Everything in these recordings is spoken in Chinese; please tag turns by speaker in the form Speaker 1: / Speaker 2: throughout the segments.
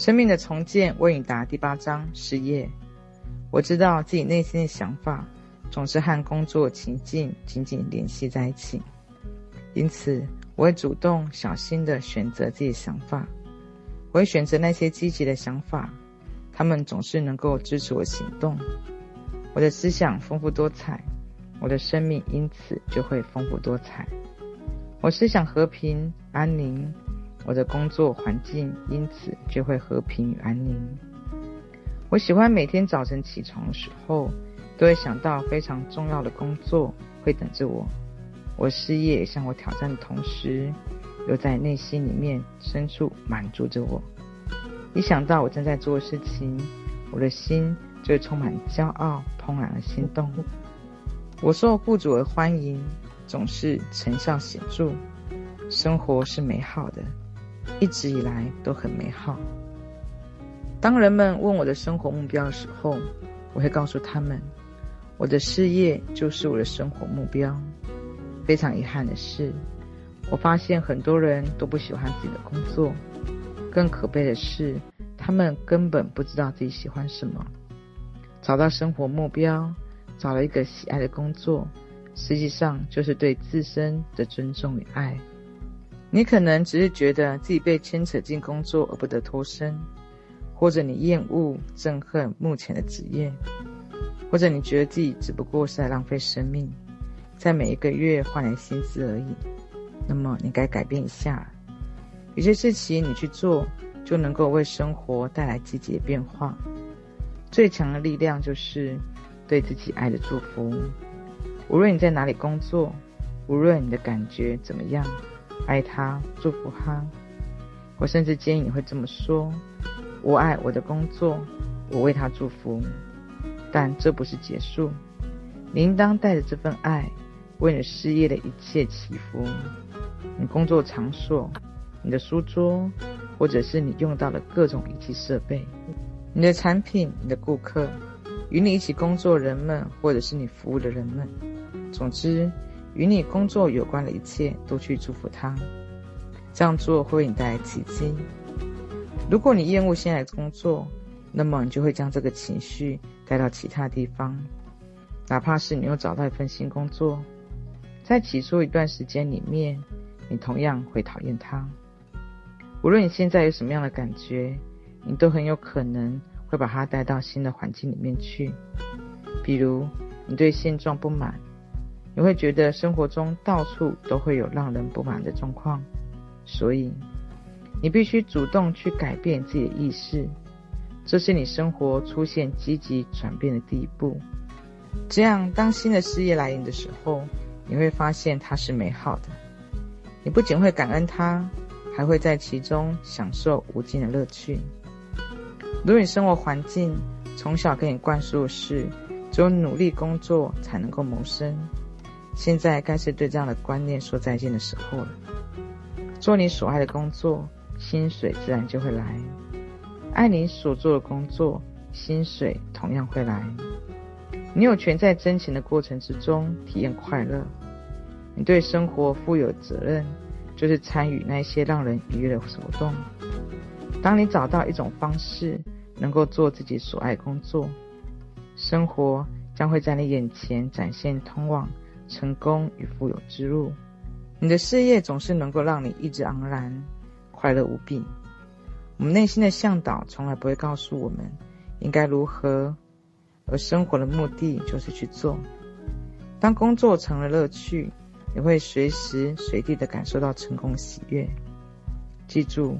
Speaker 1: 生命的重建为你答第八章事业。我知道自己内心的想法总是和工作情境紧紧联系在一起，因此我会主动小心地选择自己的想法。我会选择那些积极的想法，他们总是能够支持我行动。我的思想丰富多彩，我的生命因此就会丰富多彩。我思想和平安宁，我的工作环境因此就会和平与安宁。我喜欢每天早晨起床的时候，都会想到非常重要的工作会等着我。我事业向我挑战的同时，又在内心里面深处满足着我。一想到我正在做的事情，我的心就会充满骄傲。怦然的心动，我受雇主的欢迎，总是成效显著。生活是美好的，一直以来都很美好。当人们问我的生活目标的时候，我会告诉他们，我的事业就是我的生活目标。非常遗憾的是，我发现很多人都不喜欢自己的工作，更可悲的是，他们根本不知道自己喜欢什么。找到生活目标，找了一个喜爱的工作，实际上就是对自身的尊重与爱。你可能只是觉得自己被牵扯进工作而不得脱身，或者你厌恶、憎恨目前的职业，或者你觉得自己只不过是在浪费生命，在每一个月换来薪资而已。那么你该改变一下，有些事情你去做，就能够为生活带来积极的变化。最强的力量就是对自己爱的祝福。无论你在哪里工作，无论你的感觉怎么样，爱他，祝福他。我甚至建议你会这么说：我爱我的工作，我为他祝福。但这不是结束，你应当带着这份爱，为你事业的一切祈福。你工作场所、你的书桌，或者是你用到的各种仪器设备。你的产品、你的顾客、与你一起工作人们，或者是你服务的人们，总之，与你工作有关的一切，都去祝福他。这样做会为你带来奇迹。如果你厌恶现在的工作，那么你就会将这个情绪带到其他地方，哪怕是你又找到一份新工作，在起初一段时间里面，你同样会讨厌它。无论你现在有什么样的感觉。你都很有可能会把它带到新的环境里面去，比如你对现状不满，你会觉得生活中到处都会有让人不满的状况，所以你必须主动去改变自己的意识，这是你生活出现积极转变的第一步。这样，当新的事业来临的时候，你会发现它是美好的，你不仅会感恩它，还会在其中享受无尽的乐趣。如果你生活环境从小给你灌输的是只有努力工作才能够谋生，现在该是对这样的观念说再见的时候了。做你所爱的工作，薪水自然就会来；爱你所做的工作，薪水同样会来。你有权在挣钱的过程之中体验快乐。你对生活负有责任，就是参与那些让人愉悦的活动。当你找到一种方式，能够做自己所爱工作，生活将会在你眼前展现通往成功与富有之路。你的事业总是能够让你意志昂然、快乐无比。我们内心的向导从来不会告诉我们应该如何，而生活的目的就是去做。当工作成了乐趣，你会随时随地的感受到成功喜悦。记住。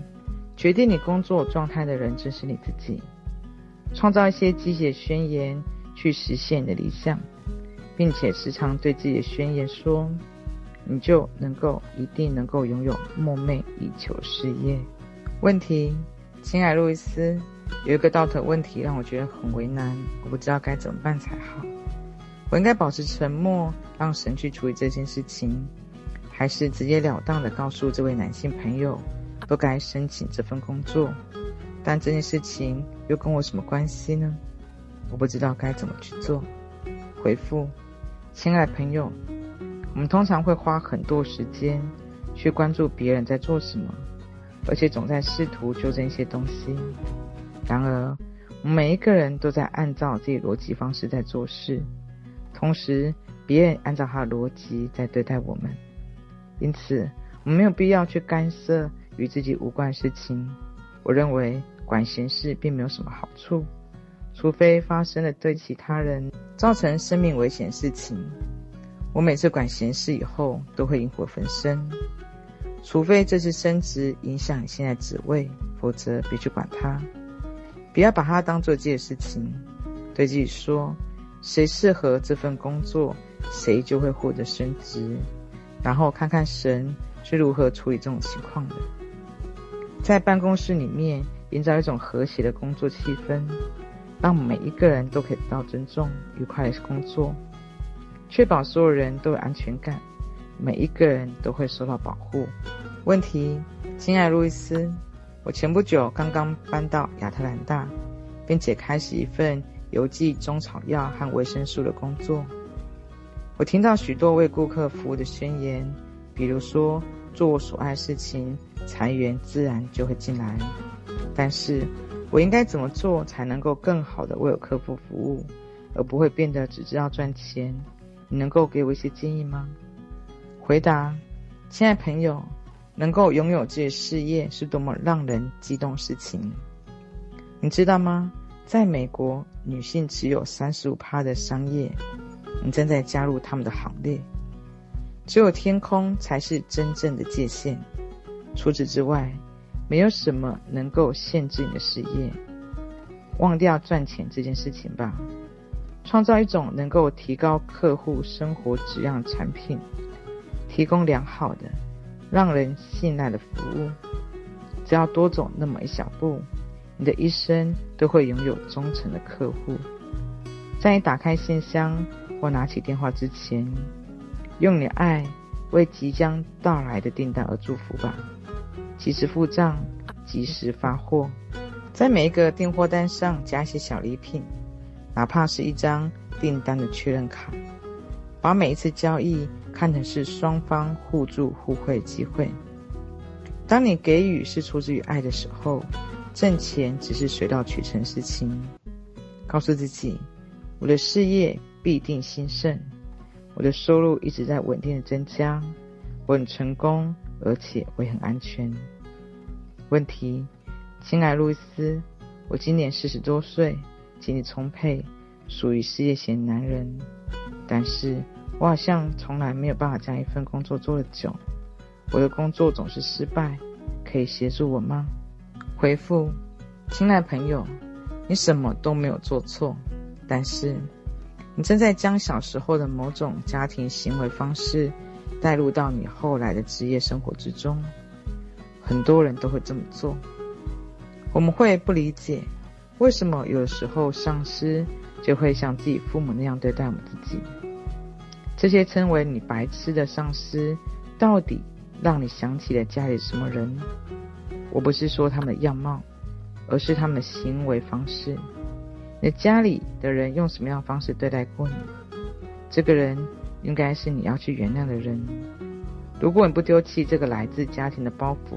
Speaker 1: 决定你工作状态的人，正是你自己。创造一些积极的宣言，去实现你的理想，并且时常对自己的宣言说：“你就能够，一定能够拥有梦寐以求事业。”问题，亲爱路易斯，有一个道德问题让我觉得很为难，我不知道该怎么办才好。我应该保持沉默，让神去处理这件事情，还是直截了当的告诉这位男性朋友？不该申请这份工作，但这件事情又跟我什么关系呢？我不知道该怎么去做。回复，亲爱的朋友，我们通常会花很多时间去关注别人在做什么，而且总在试图纠正一些东西。然而，我们每一个人都在按照自己逻辑方式在做事，同时别人按照他的逻辑在对待我们。因此，我们没有必要去干涉与自己无关的事情。我认为管闲事并没有什么好处，除非发生了对其他人造成生命危险事情。我每次管闲事以后，都会引火焚身。除非这次升职影响你现在职位，否则别去管它。不要把它当做这件事情，对自己说：谁适合这份工作，谁就会获得升职。然后看看神是如何处理这种情况的。在办公室里面营造一种和谐的工作气氛，让每一个人都可以得到尊重、愉快的工作，确保所有人都有安全感。每一个人都会受到保护。问题，亲爱路易斯，我前不久刚刚搬到亚特兰大，并且开始一份邮寄中草药和维生素的工作。我听到许多为顾客服务的宣言，比如说做我所爱的事情，财源自然就会进来。但是我应该怎么做才能够更好的为我客户服务，而不会变得只知道赚钱？你能够给我一些建议吗？回答，亲爱朋友，能够拥有这些事业是多么让人激动事情。你知道吗？在美国，女性只有三十五趴的商业，你正在加入他们的行列。只有天空才是真正的界限。除此之外，没有什么能够限制你的事业。忘掉赚钱这件事情吧，创造一种能够提高客户生活质量的产品。提供良好的、让人信赖的服务，只要多走那么一小步，你的一生都会拥有忠诚的客户。在你打开信箱或拿起电话之前，用你爱为即将到来的订单而祝福吧。及时付账，及时发货，在每一个订货单上加一些小礼品，哪怕是一张订单的确认卡。把每一次交易看成是双方互助互惠机会。当你给予是出自于爱的时候，挣钱只是水到渠成事情。告诉自己，我的事业必定兴盛，我的收入一直在稳定的增加，我很成功，而且我也很安全。问题，亲爱路易斯，我今年四十多岁，精力充沛，属于事业型男人。但是我好像从来没有办法将一份工作做得久，我的工作总是失败，可以协助我吗？回复，亲爱朋友，你什么都没有做错，但是你正在将小时候的某种家庭行为方式带入到你后来的职业生活之中。很多人都会这么做，我们会不理解为什么有时候上司就会像自己父母那样对待我们自己。这些称为你白痴的上司，到底让你想起了家里什么人？我不是说他们的样貌，而是他们的行为方式。你家里的人用什么样的方式对待过你？这个人应该是你要去原谅的人。如果你不丢弃这个来自家庭的包袱，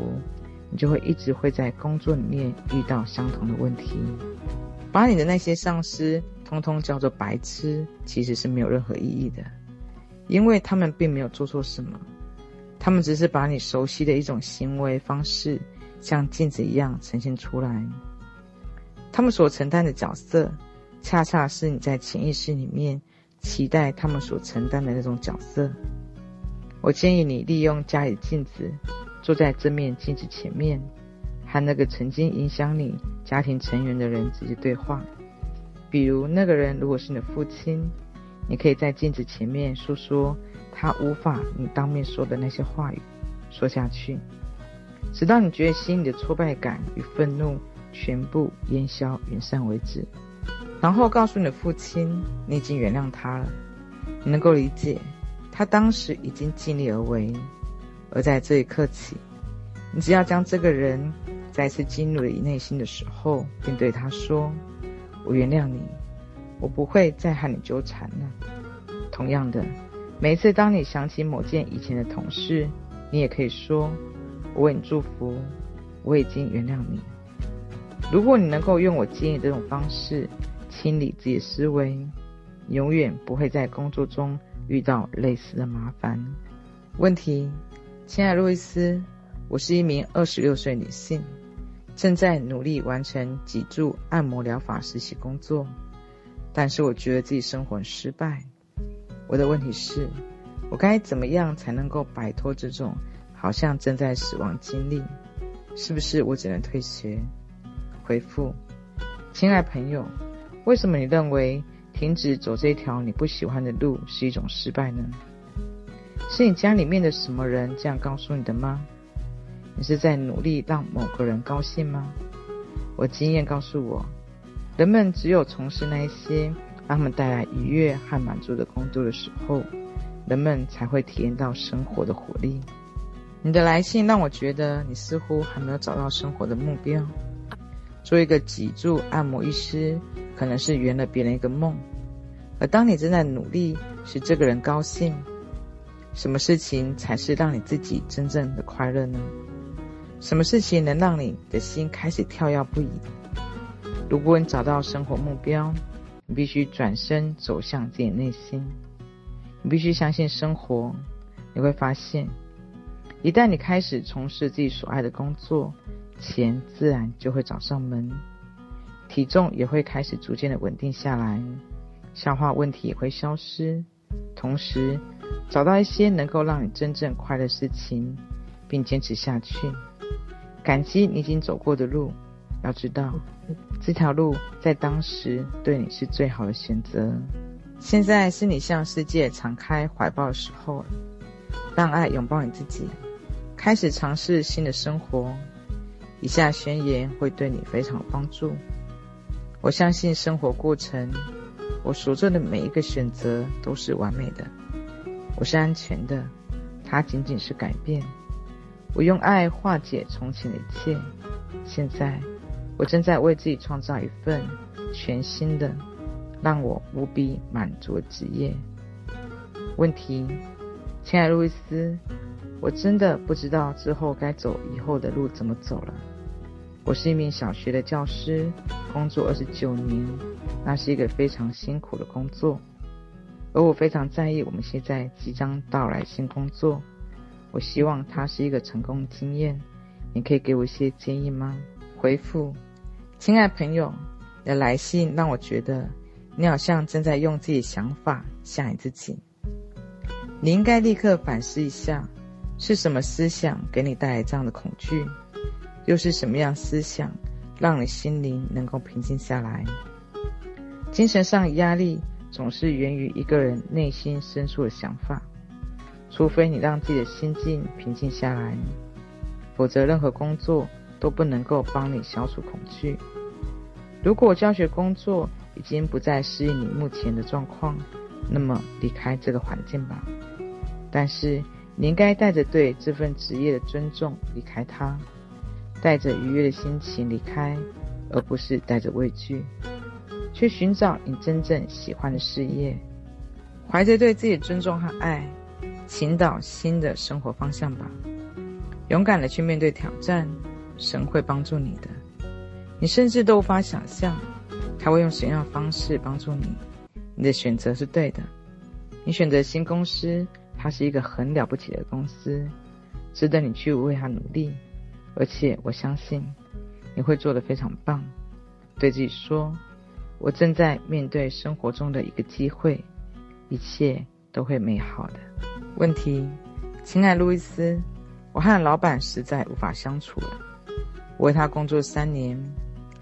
Speaker 1: 你就会一直会在工作里面遇到相同的问题。把你的那些上司通通叫做白痴，其实是没有任何意义的。因为他们并没有做错什么，他们只是把你熟悉的一种行为方式，像镜子一样呈现出来。他们所承担的角色，恰恰是你在潜意识里面期待他们所承担的那种角色。我建议你利用家里镜子，坐在这面镜子前面，和那个曾经影响你家庭成员的人直接对话。比如，那个人如果是你的父亲。你可以在镜子前面诉说他无法你当面说的那些话语，说下去，直到你觉得心里的挫败感与愤怒全部烟消云散为止。然后告诉你的父亲，你已经原谅他了，你能够理解他当时已经尽力而为。而在这一刻起，你只要将这个人再次进入了你内心的时候，并对他说：“我原谅你。”我不会再和你纠缠了。同样的，每一次当你想起某件以前的同事，你也可以说：“我为你祝福。”我已经原谅你。如果你能够用我建议这种方式清理自己思维，永远不会在工作中遇到类似的麻烦。问题，亲爱路易斯，我是一名二十六岁女性，正在努力完成脊柱按摩疗法实习工作，但是我觉得自己生活很失败。我的问题是，我该怎么样才能够摆脱这种好像正在死亡经历？是不是我只能退学？回复，亲爱朋友，为什么你认为停止走这条你不喜欢的路是一种失败呢？是你家里面的什么人这样告诉你的吗？你是在努力让某个人高兴吗？我经验告诉我，人们只有从事那些让他们带来愉悦和满足的工作的时候，人们才会体验到生活的活力。你的来信让我觉得你似乎还没有找到生活的目标。做一个脊柱按摩医师，可能是圆了别人一个梦，而当你正在努力使这个人高兴。什么事情才是让你自己真正的快乐呢？什么事情能让你的心开始跳跃不已？如果你找到生活目标，你必须转身走向自己内心。你必须相信生活。你会发现，一旦你开始从事自己所爱的工作，钱自然就会找上门，体重也会开始逐渐的稳定下来，消化问题也会消失，同时。找到一些能够让你真正快乐的事情，并坚持下去。感激你已经走过的路，要知道这条路在当时对你是最好的选择。现在是你向世界敞开怀抱的时候了，让爱拥抱你自己，开始尝试新的生活。以下宣言会对你非常帮助。我相信生活过程，我所做的每一个选择都是完美的。我是安全的，它仅仅是改变。我用爱化解从前的一切。现在，我正在为自己创造一份全新的、让我无比满足的职业。问题，亲爱路易斯，我真的不知道之后该走以后的路怎么走了。我是一名小学的教师，工作二十九年，那是一个非常辛苦的工作。而我非常在意我们现在即将到来新工作，我希望它是一个成功经验。你可以给我一些建议吗？回复，亲爱朋友，你的来信让我觉得你好像正在用自己的想法吓你自己。你应该立刻反思一下，是什么思想给你带来这样的恐惧？又是什么样思想让你心灵能够平静下来？精神上压力。总是源于一个人内心深处的想法，除非你让自己的心境平静下来，否则任何工作都不能够帮你消除恐惧。如果教学工作已经不再适应你目前的状况，那么离开这个环境吧。但是你应该带着对这份职业的尊重离开它，带着愉悦的心情离开，而不是带着畏惧。去寻找你真正喜欢的事业，怀着对自己的尊重和爱，寻找新的生活方向吧。勇敢的去面对挑战，神会帮助你的。你甚至都无法想象，他会用什么样的方式帮助你。你的选择是对的。你选择新公司，它是一个很了不起的公司，值得你去为它努力。而且我相信，你会做得非常棒。对自己说。我正在面对生活中的一个机会，一切都会美好的。问题，亲爱路易斯，我和老板实在无法相处了。我为他工作三年，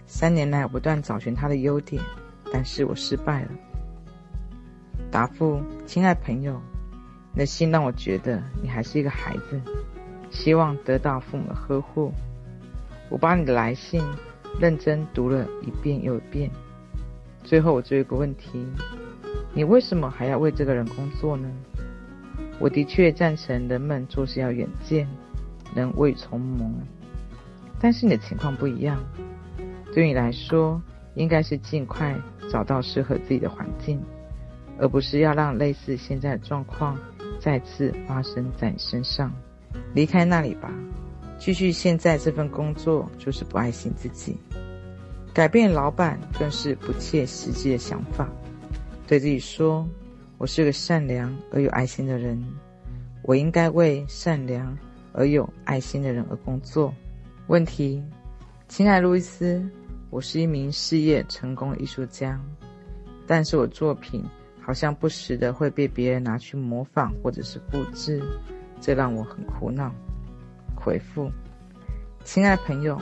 Speaker 1: 三年来我不断找寻他的优点，但是我失败了。答复，亲爱朋友，你的信让我觉得你还是一个孩子，希望得到父母的呵护。我把你的来信认真读了一遍又一遍。最后，我只有一个问题：你为什么还要为这个人工作呢？我的确赞成人们做事要远见，能未雨绸缪。但是你的情况不一样，对你来说，应该是尽快找到适合自己的环境，而不是要让类似现在的状况再次发生在你身上。离开那里吧，继续现在这份工作就是不爱惜自己。改变老板更是不切实际的想法。对自己说：“我是个善良而有爱心的人，我应该为善良而有爱心的人而工作。”问题，亲爱路易斯，我是一名事业成功的艺术家，但是我作品好像不时的会被别人拿去模仿或者是复制，这让我很苦恼。回复，亲爱朋友。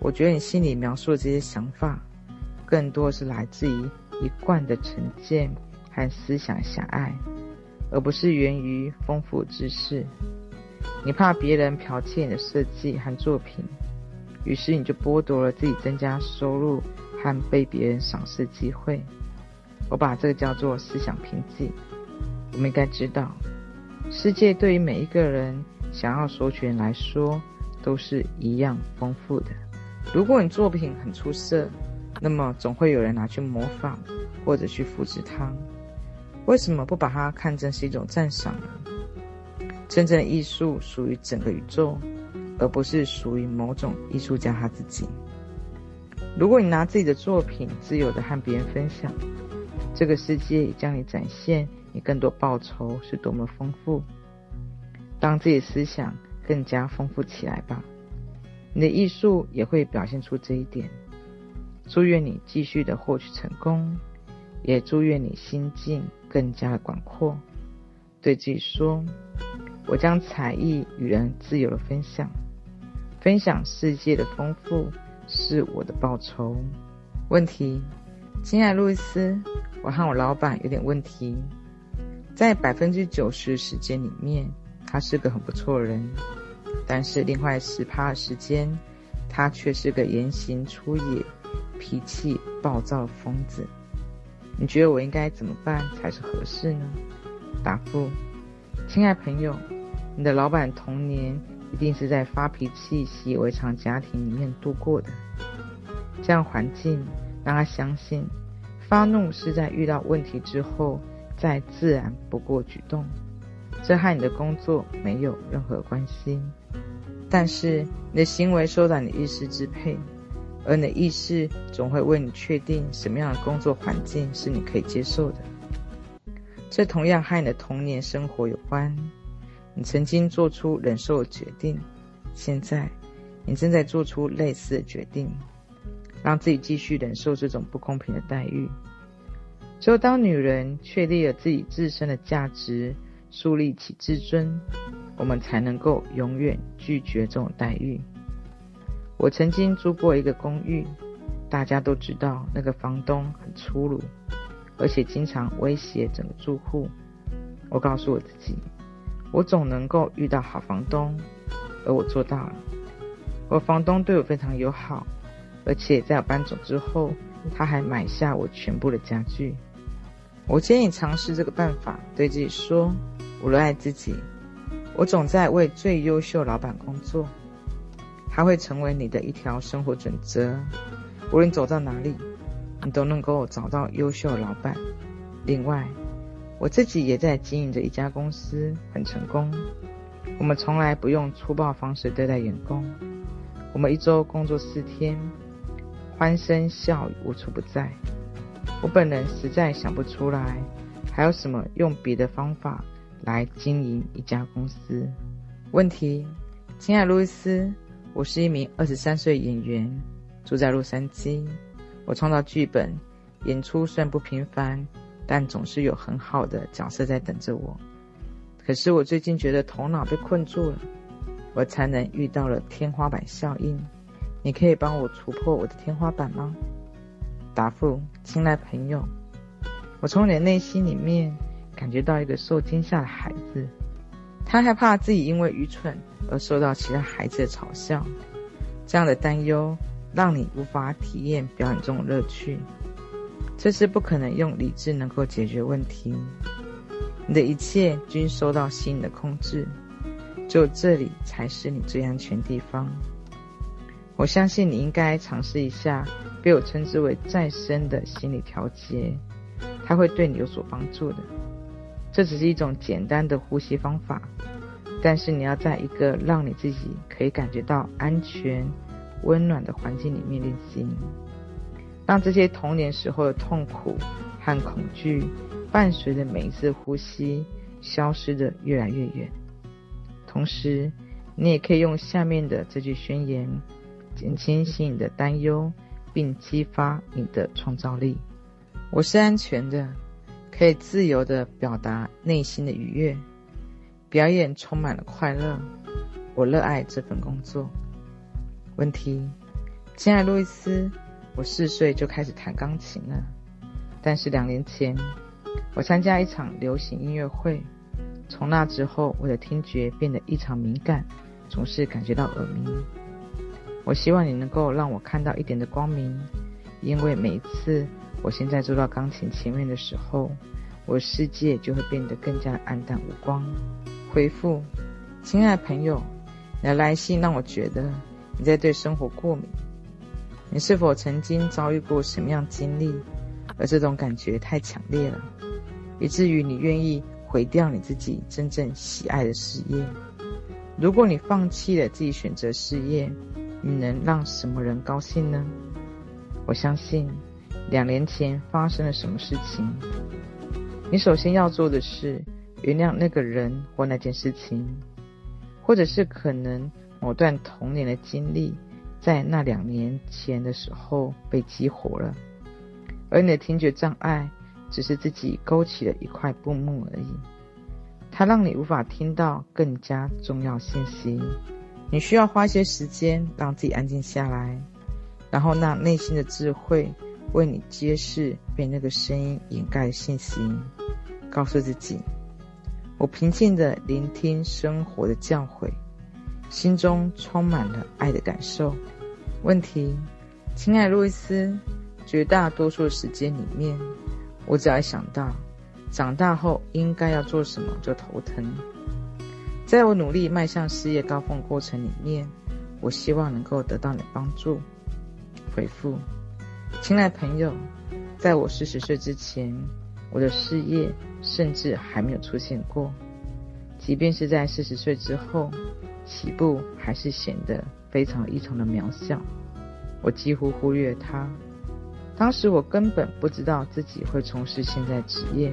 Speaker 1: 我觉得你心里描述的这些想法，更多是来自于一贯的成见和思想狭隘，而不是源于丰富知识。你怕别人剽窃你的设计和作品，于是你就剥夺了自己增加收入和被别人赏识的机会。我把这个叫做思想凭据。我们应该知道，世界对于每一个人想要索取来说，都是一样丰富的。如果你作品很出色，那么总会有人拿去模仿，或者去复制它。为什么不把它看成是一种赞赏呢？真正的艺术属于整个宇宙，而不是属于某种艺术家他自己。如果你拿自己的作品自由地和别人分享，这个世界也将你展现你更多报酬是多么丰富。当自己思想更加丰富起来吧。你的艺术也会表现出这一点。祝愿你继续的获取成功，也祝愿你心境更加的广阔。对自己说：“我将才艺与人自由的分享，分享世界的丰富是我的报酬。”问题，亲爱路易斯，我和我老板有点问题。在百分之九十时间里面，他是个很不错的人。但是另外十趴时间，他却是个言行粗野、脾气暴躁的疯子。你觉得我应该怎么办才是合适呢？答复：亲爱朋友，你的老板童年一定是在发脾气、习以为常家庭里面度过的。这样环境让他相信，发怒是在遇到问题之后再自然不过举动。这和你的工作没有任何关系。但是你的行为受到你的意识支配，而你的意识总会为你确定什么样的工作环境是你可以接受的。这同样和你的童年生活有关。你曾经做出忍受的决定，现在你正在做出类似的决定，让自己继续忍受这种不公平的待遇。只有当女人确立了自己自身的价值，树立起自尊。我们才能够永远拒绝这种待遇。我曾经租过一个公寓，大家都知道那个房东很粗鲁，而且经常威胁整个住户。我告诉我自己，我总能够遇到好房东，而我做到了。我房东对我非常友好，而且在我搬走之后，他还买下我全部的家具。我建议尝试这个办法，对自己说：我热爱自己。我总在为最优秀老板工作，它会成为你的一条生活准则。无论走到哪里，你都能够找到优秀老板。另外，我自己也在经营着一家公司，很成功。我们从来不用粗暴方式对待员工，我们一周工作四天，欢声笑语无处不在。我本人实在想不出来，还有什么用别的方法。来经营一家公司。问题，亲爱路易斯，我是一名二十三岁演员，住在洛杉矶。我创造剧本，演出虽然不频繁，但总是有很好的角色在等着我。可是我最近觉得头脑被困住了，我才能遇到了天花板效应。你可以帮我突破我的天花板吗？答复，亲爱朋友，我从你的内心里面。感觉到一个受惊吓的孩子，他害怕自己因为愚蠢而受到其他孩子的嘲笑。这样的担忧让你无法体验表演中的乐趣。这是不可能用理智能够解决问题。你的一切均受到心理的控制，只有这里才是你最安全地方。我相信你应该尝试一下被我称之为再生的心理调节，它会对你有所帮助的。这只是一种简单的呼吸方法，但是你要在一个让你自己可以感觉到安全、温暖的环境里面练习，让这些童年时候的痛苦和恐惧，伴随着每一次呼吸，消失得越来越远。同时，你也可以用下面的这句宣言，减轻心里的担忧，并激发你的创造力。我是安全的，可以自由地表达内心的愉悦。表演充满了快乐，我热爱这份工作。问题，亲爱路易斯，我四岁就开始弹钢琴了，但是两年前我参加一场流行音乐会，从那之后我的听觉变得异常敏感，总是感觉到耳鸣。我希望你能够让我看到一点的光明，因为每一次我现在坐到钢琴前面的时候，我的世界就会变得更加黯淡无光。回复，亲爱的朋友，你的来信让我觉得你在对生活过敏。你是否曾经遭遇过什么样经历，而这种感觉太强烈了，以至于你愿意毁掉你自己真正喜爱的事业？如果你放弃了自己选择事业，你能让什么人高兴呢？我相信，两年前发生了什么事情。你首先要做的是。原谅那个人或那件事情，或者是可能某段童年的经历，在那两年前的时候被激活了，而你的听觉障碍只是自己勾起了一块布幕而已，它让你无法听到更加重要信息。你需要花些时间让自己安静下来，然后让内心的智慧为你揭示被那个声音掩盖的信息，告诉自己。我平静地聆听生活的教诲，心中充满了爱的感受。问题，亲爱的路易斯，绝大多数时间里面，我只要想到长大后应该要做什么就头疼。在我努力迈向事业高峰过程里面，我希望能够得到你的帮助。回复，亲爱朋友，在我四十岁之前。我的事业甚至还没有出现过，即便是在四十岁之后，起步还是显得非常异常的渺小。我几乎忽略它。当时我根本不知道自己会从事现在职业，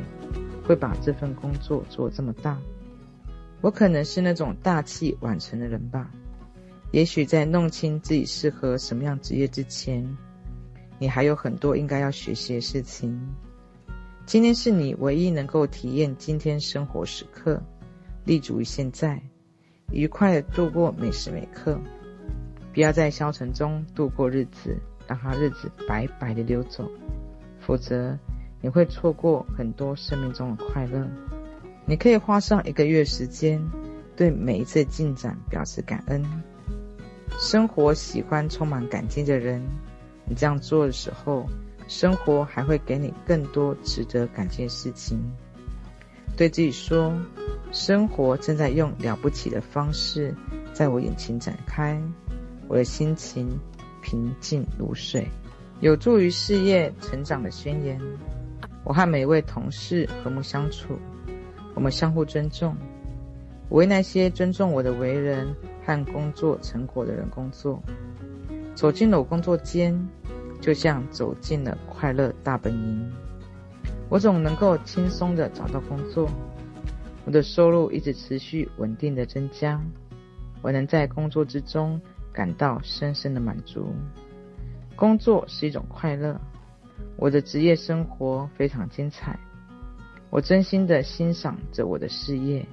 Speaker 1: 会把这份工作做这么大。我可能是那种大器晚成的人吧。也许在弄清自己适合什么样职业之前，你还有很多应该要学习的事情。今天是你唯一能够体验今天生活时刻，立足于现在，愉快地度过每时每刻，不要在消沉中度过日子，让它日子白白地溜走，否则你会错过很多生命中的快乐。你可以花上一个月时间，对每一次进展表示感恩。生活喜欢充满感激的人，你这样做的时候。生活还会给你更多值得感激的事情。对自己说，生活正在用了不起的方式在我眼前展开，我的心情平静如水，有助于事业成长的宣言。我和每一位同事和睦相处，我们相互尊重。我为那些尊重我的为人和工作成果的人工作。走进了我工作间。就像走进了快乐大本营，我总能够轻松的找到工作，我的收入一直持续稳定的增加，我能在工作之中感到深深的满足。工作是一种快乐，我的职业生活非常精彩，我真心的欣赏着我的事业。